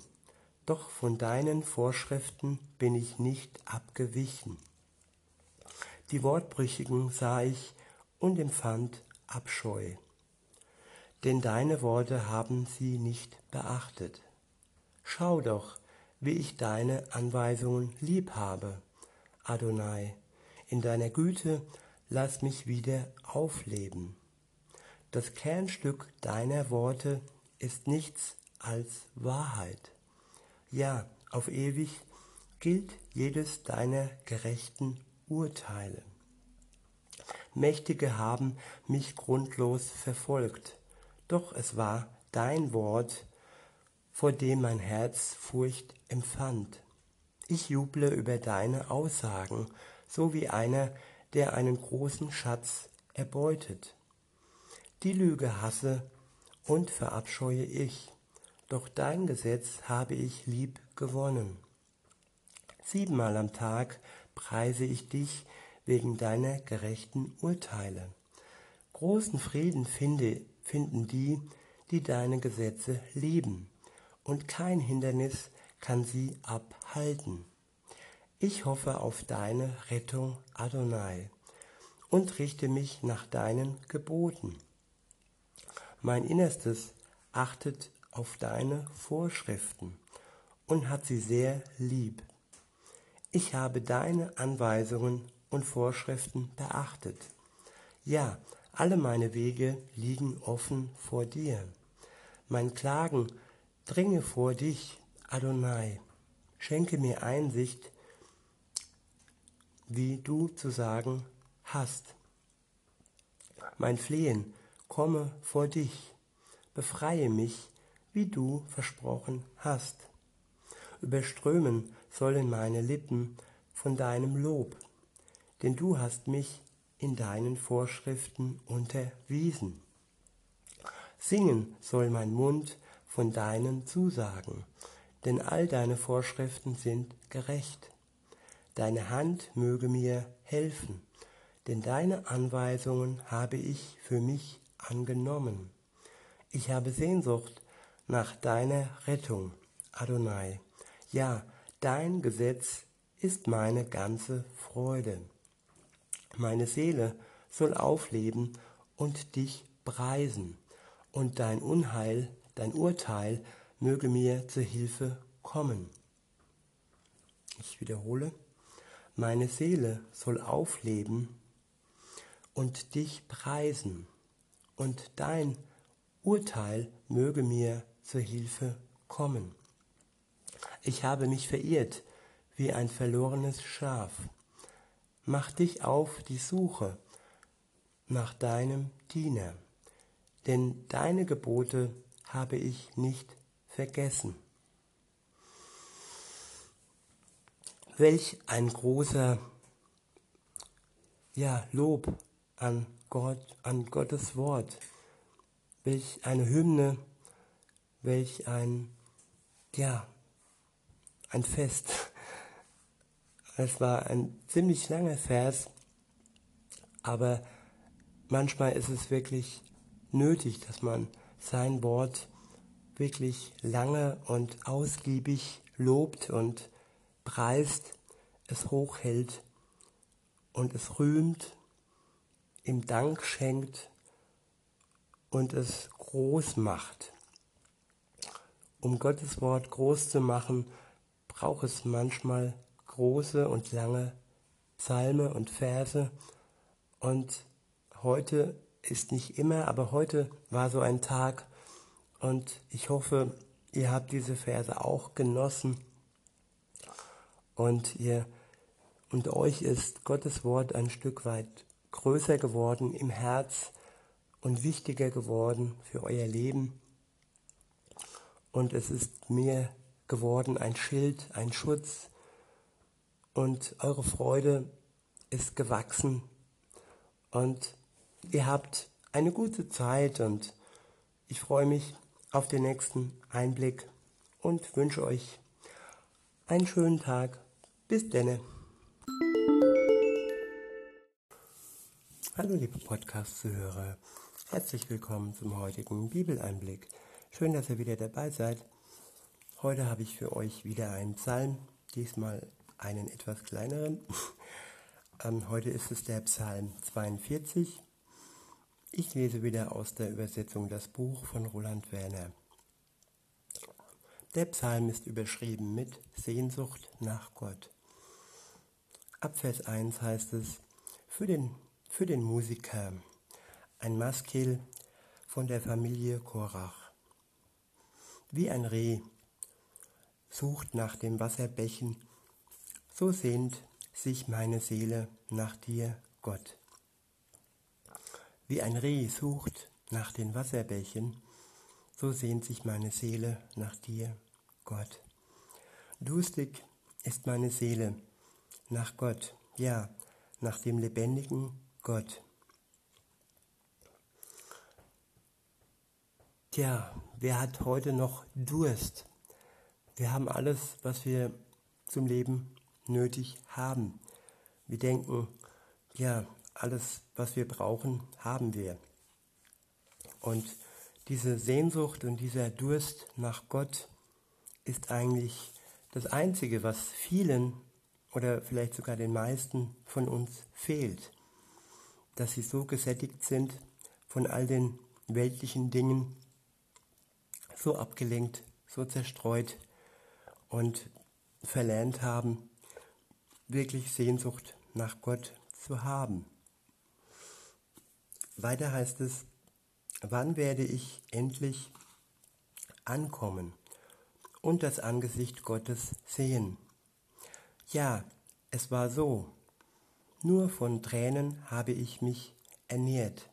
doch von deinen Vorschriften bin ich nicht abgewichen. Die Wortbrüchigen sah ich und empfand Abscheu, denn deine Worte haben sie nicht beachtet. Schau doch, wie ich deine Anweisungen lieb habe, Adonai, in deiner Güte lass mich wieder aufleben. Das Kernstück deiner Worte ist nichts als Wahrheit. Ja, auf ewig gilt jedes deiner gerechten Urteile. Mächtige haben mich grundlos verfolgt, doch es war dein Wort, vor dem mein Herz Furcht empfand. Ich juble über deine Aussagen, so wie einer, der einen großen Schatz erbeutet. Die Lüge hasse und verabscheue ich, doch dein Gesetz habe ich lieb gewonnen. Siebenmal am Tag preise ich dich wegen deiner gerechten Urteile. Großen Frieden finde, finden die, die deine Gesetze lieben, und kein Hindernis kann sie abhalten. Ich hoffe auf deine Rettung, Adonai, und richte mich nach deinen Geboten. Mein Innerstes achtet auf deine Vorschriften und hat sie sehr lieb. Ich habe deine Anweisungen und Vorschriften beachtet. Ja, alle meine Wege liegen offen vor dir. Mein Klagen dringe vor dich, Adonai. Schenke mir Einsicht, wie du zu sagen hast. Mein Flehen komme vor dich, befreie mich, wie du versprochen hast. Überströmen sollen meine Lippen von deinem Lob, denn du hast mich in deinen Vorschriften unterwiesen. Singen soll mein Mund von deinen Zusagen, denn all deine Vorschriften sind gerecht. Deine Hand möge mir helfen, denn deine Anweisungen habe ich für mich angenommen. Ich habe Sehnsucht nach deiner Rettung, Adonai. Ja, dein Gesetz ist meine ganze Freude. Meine Seele soll aufleben und dich preisen, und dein Unheil, dein Urteil möge mir zu Hilfe kommen. Ich wiederhole, meine Seele soll aufleben und dich preisen, und dein Urteil möge mir zur Hilfe kommen. Ich habe mich verirrt wie ein verlorenes Schaf. Mach dich auf die Suche nach deinem Diener, denn deine Gebote habe ich nicht vergessen. Welch ein großer ja, Lob an Gott, an Gottes Wort. welch eine Hymne, welch ein, ja, ein Fest. Es war ein ziemlich langer Vers, aber manchmal ist es wirklich nötig, dass man sein Wort wirklich lange und ausgiebig lobt und preist, es hochhält und es rühmt, ihm Dank schenkt und es groß macht. Um Gottes Wort groß zu machen, braucht es manchmal große und lange Psalme und Verse. Und heute ist nicht immer, aber heute war so ein Tag und ich hoffe, ihr habt diese Verse auch genossen und ihr und euch ist Gottes Wort ein Stück weit größer geworden im Herz und wichtiger geworden für euer Leben. Und es ist mir geworden ein Schild, ein Schutz. Und eure Freude ist gewachsen. Und ihr habt eine gute Zeit und ich freue mich auf den nächsten Einblick und wünsche euch einen schönen Tag. Bis denne. Hallo liebe Podcast-Zuhörer, herzlich willkommen zum heutigen Bibeleinblick. Schön, dass ihr wieder dabei seid. Heute habe ich für euch wieder einen Psalm, diesmal einen etwas kleineren. Ähm, heute ist es der Psalm 42. Ich lese wieder aus der Übersetzung das Buch von Roland Werner. Der Psalm ist überschrieben mit Sehnsucht nach Gott. Ab Vers 1 heißt es, für den für den Musiker, ein Maskil von der Familie Korach. Wie ein Reh sucht nach dem Wasserbächen, so sehnt sich meine Seele nach dir, Gott. Wie ein Reh sucht nach den Wasserbächen, so sehnt sich meine Seele nach dir, Gott. Durstig ist meine Seele nach Gott, ja, nach dem lebendigen Gott. Tja, wer hat heute noch Durst? Wir haben alles, was wir zum Leben nötig haben. Wir denken, ja, alles, was wir brauchen, haben wir. Und diese Sehnsucht und dieser Durst nach Gott ist eigentlich das Einzige, was vielen oder vielleicht sogar den meisten von uns fehlt dass sie so gesättigt sind von all den weltlichen Dingen, so abgelenkt, so zerstreut und verlernt haben, wirklich Sehnsucht nach Gott zu haben. Weiter heißt es, wann werde ich endlich ankommen und das Angesicht Gottes sehen? Ja, es war so, nur von Tränen habe ich mich ernährt.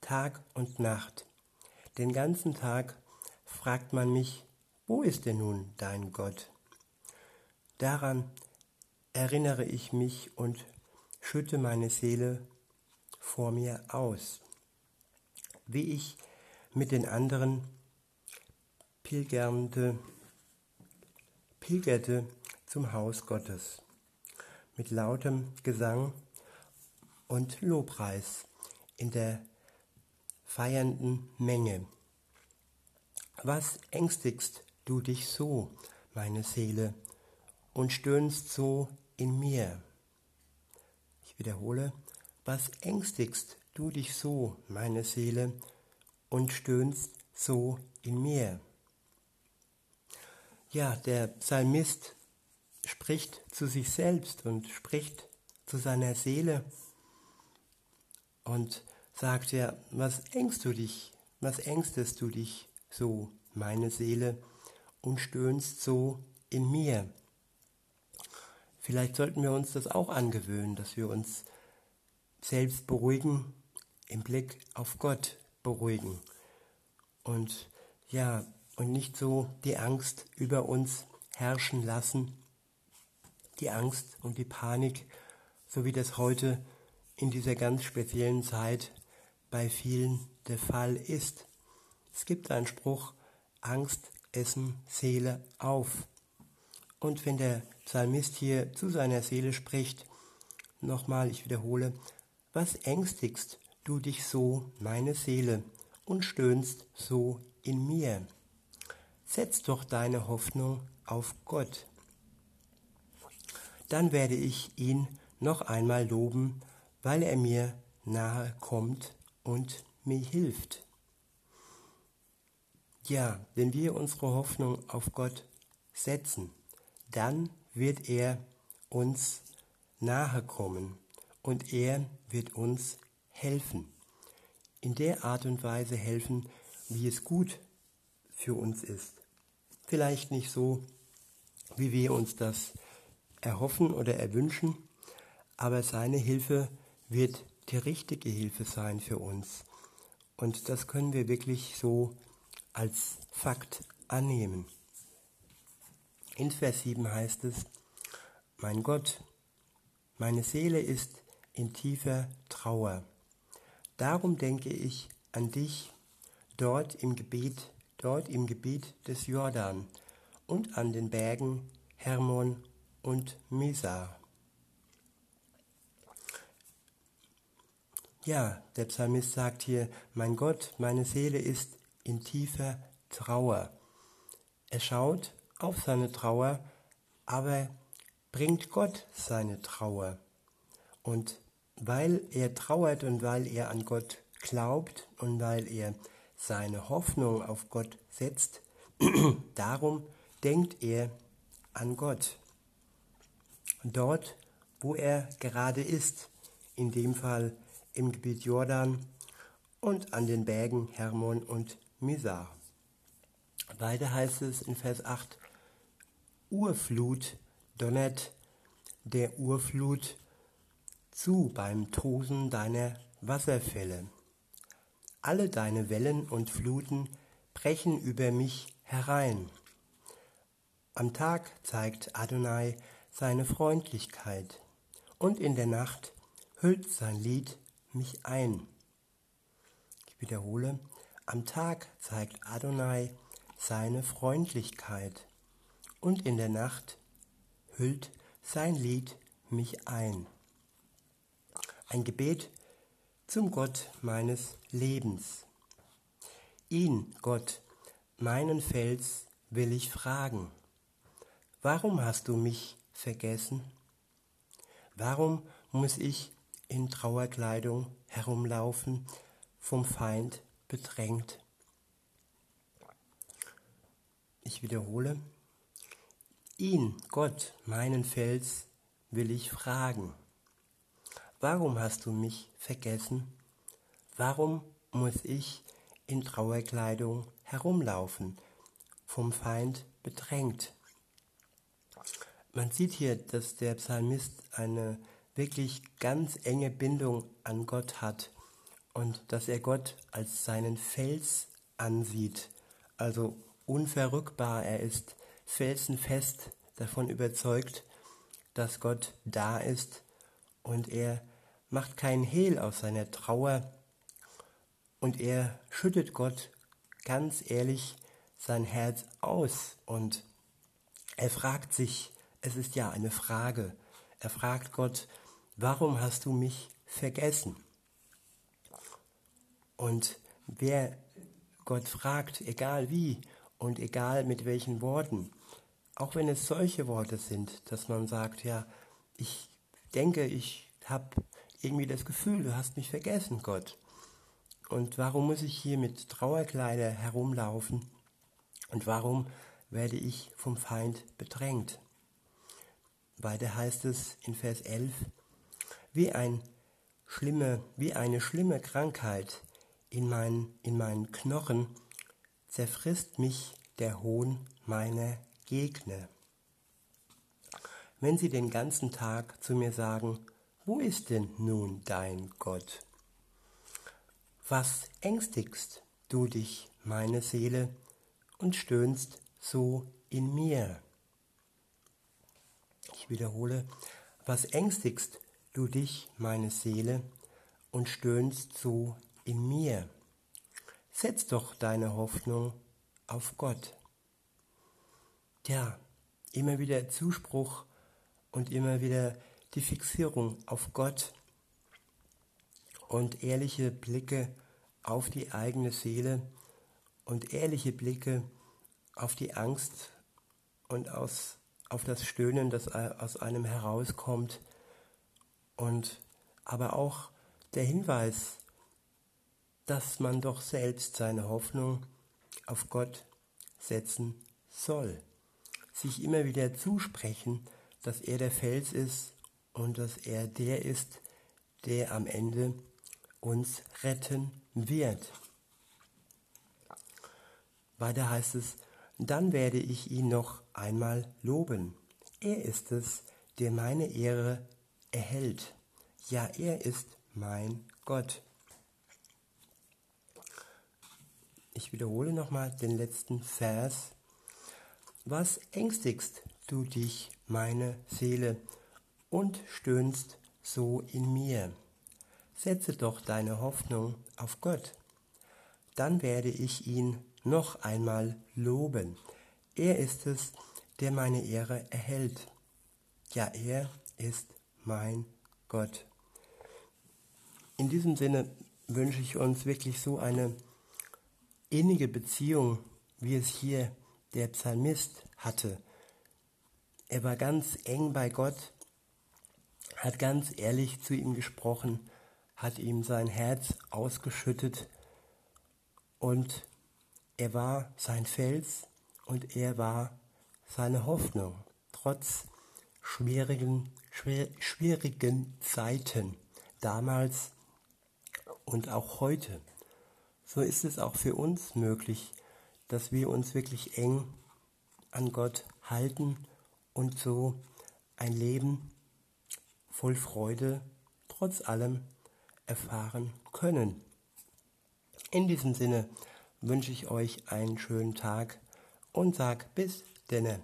Tag und Nacht. Den ganzen Tag fragt man mich, wo ist denn nun dein Gott? Daran erinnere ich mich und schütte meine Seele vor mir aus, wie ich mit den anderen pilgernde, pilgerte zum Haus Gottes mit lautem Gesang und Lobpreis in der feiernden Menge. Was ängstigst du dich so, meine Seele, und stöhnst so in mir? Ich wiederhole, was ängstigst du dich so, meine Seele, und stöhnst so in mir? Ja, der Psalmist spricht zu sich selbst und spricht zu seiner Seele und sagt ja, was ängst du dich, was ängstest du dich so, meine Seele, und stöhnst so in mir. Vielleicht sollten wir uns das auch angewöhnen, dass wir uns selbst beruhigen, im Blick auf Gott beruhigen. Und ja, und nicht so die Angst über uns herrschen lassen, die Angst und die Panik, so wie das heute in dieser ganz speziellen Zeit bei vielen der Fall ist. Es gibt einen Spruch, Angst essen Seele auf. Und wenn der Psalmist hier zu seiner Seele spricht, nochmal, ich wiederhole, was ängstigst du dich so, meine Seele, und stöhnst so in mir? Setz doch deine Hoffnung auf Gott. Dann werde ich ihn noch einmal loben, weil er mir nahe kommt und mir hilft. Ja, wenn wir unsere Hoffnung auf Gott setzen, dann wird er uns nahe kommen und er wird uns helfen. In der Art und Weise helfen, wie es gut für uns ist. Vielleicht nicht so, wie wir uns das erhoffen oder erwünschen, aber seine Hilfe wird die richtige Hilfe sein für uns. Und das können wir wirklich so als Fakt annehmen. In Vers 7 heißt es, mein Gott, meine Seele ist in tiefer Trauer. Darum denke ich an dich dort im Gebet, dort im Gebiet des Jordan und an den Bergen Hermon und Mesar. Ja, der Psalmist sagt hier, mein Gott, meine Seele ist in tiefer Trauer. Er schaut auf seine Trauer, aber bringt Gott seine Trauer. Und weil er trauert und weil er an Gott glaubt und weil er seine Hoffnung auf Gott setzt, darum denkt er an Gott. Dort, wo er gerade ist, in dem Fall im Gebiet Jordan und an den Bergen Hermon und Misar. Weiter heißt es in Vers 8, Urflut donnert der Urflut zu beim Tosen deiner Wasserfälle. Alle deine Wellen und Fluten brechen über mich herein. Am Tag zeigt Adonai seine Freundlichkeit und in der Nacht hüllt sein Lied mich ein. Ich wiederhole, am Tag zeigt Adonai seine Freundlichkeit und in der Nacht hüllt sein Lied mich ein. Ein Gebet zum Gott meines Lebens. Ihn, Gott, meinen Fels, will ich fragen. Warum hast du mich vergessen? Warum muss ich in Trauerkleidung herumlaufen, vom Feind bedrängt. Ich wiederhole, ihn, Gott, meinen Fels, will ich fragen. Warum hast du mich vergessen? Warum muss ich in Trauerkleidung herumlaufen, vom Feind bedrängt? Man sieht hier, dass der Psalmist eine wirklich ganz enge Bindung an Gott hat und dass er Gott als seinen Fels ansieht, also unverrückbar, er ist felsenfest davon überzeugt, dass Gott da ist und er macht keinen Hehl aus seiner Trauer und er schüttet Gott ganz ehrlich sein Herz aus und er fragt sich, es ist ja eine Frage, er fragt Gott, warum hast du mich vergessen? Und wer Gott fragt, egal wie und egal mit welchen Worten, auch wenn es solche Worte sind, dass man sagt, ja, ich denke, ich habe irgendwie das Gefühl, du hast mich vergessen, Gott. Und warum muss ich hier mit Trauerkleider herumlaufen? Und warum werde ich vom Feind bedrängt? Weiter heißt es in Vers 11, wie, ein schlimme, wie eine schlimme Krankheit in, mein, in meinen Knochen zerfrisst mich der Hohn meiner Gegner. Wenn sie den ganzen Tag zu mir sagen, wo ist denn nun dein Gott? Was ängstigst du dich, meine Seele, und stöhnst so in mir? Ich wiederhole, was ängstigst du dich, meine Seele, und stöhnst so in mir. Setz doch deine Hoffnung auf Gott. Ja, immer wieder Zuspruch und immer wieder die Fixierung auf Gott und ehrliche Blicke auf die eigene Seele und ehrliche Blicke auf die Angst und aus, auf das Stöhnen, das aus einem herauskommt und aber auch der Hinweis, dass man doch selbst seine Hoffnung auf Gott setzen soll. Sich immer wieder zusprechen, dass er der Fels ist und dass er der ist, der am Ende uns retten wird. Weiter heißt es, dann werde ich ihn noch einmal loben. Er ist es, der meine Ehre erhält. Ja, er ist mein Gott. Ich wiederhole nochmal den letzten Vers. Was ängstigst du dich, meine Seele, und stöhnst so in mir? Setze doch deine Hoffnung auf Gott. Dann werde ich ihn noch einmal loben. Er ist es, der meine Ehre erhält. Ja, er ist mein Gott. In diesem Sinne wünsche ich uns wirklich so eine innige Beziehung, wie es hier der Psalmist hatte. Er war ganz eng bei Gott, hat ganz ehrlich zu ihm gesprochen, hat ihm sein Herz ausgeschüttet und er war sein Fels und er war seine Hoffnung, trotz schwierigen, schwer, schwierigen Zeiten damals und auch heute. So ist es auch für uns möglich, dass wir uns wirklich eng an Gott halten und so ein Leben voll Freude trotz allem erfahren können. In diesem Sinne wünsche ich euch einen schönen Tag und sag bis denne.